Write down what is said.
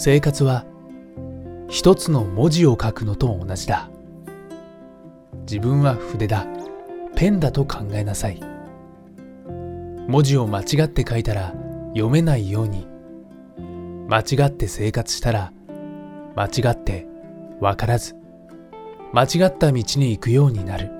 生活は一つの文字を書くのと同じだ。自分は筆だ。ペンだと考えなさい。文字を間違って書いたら読めないように。間違って生活したら間違って分からず。間違った道に行くようになる。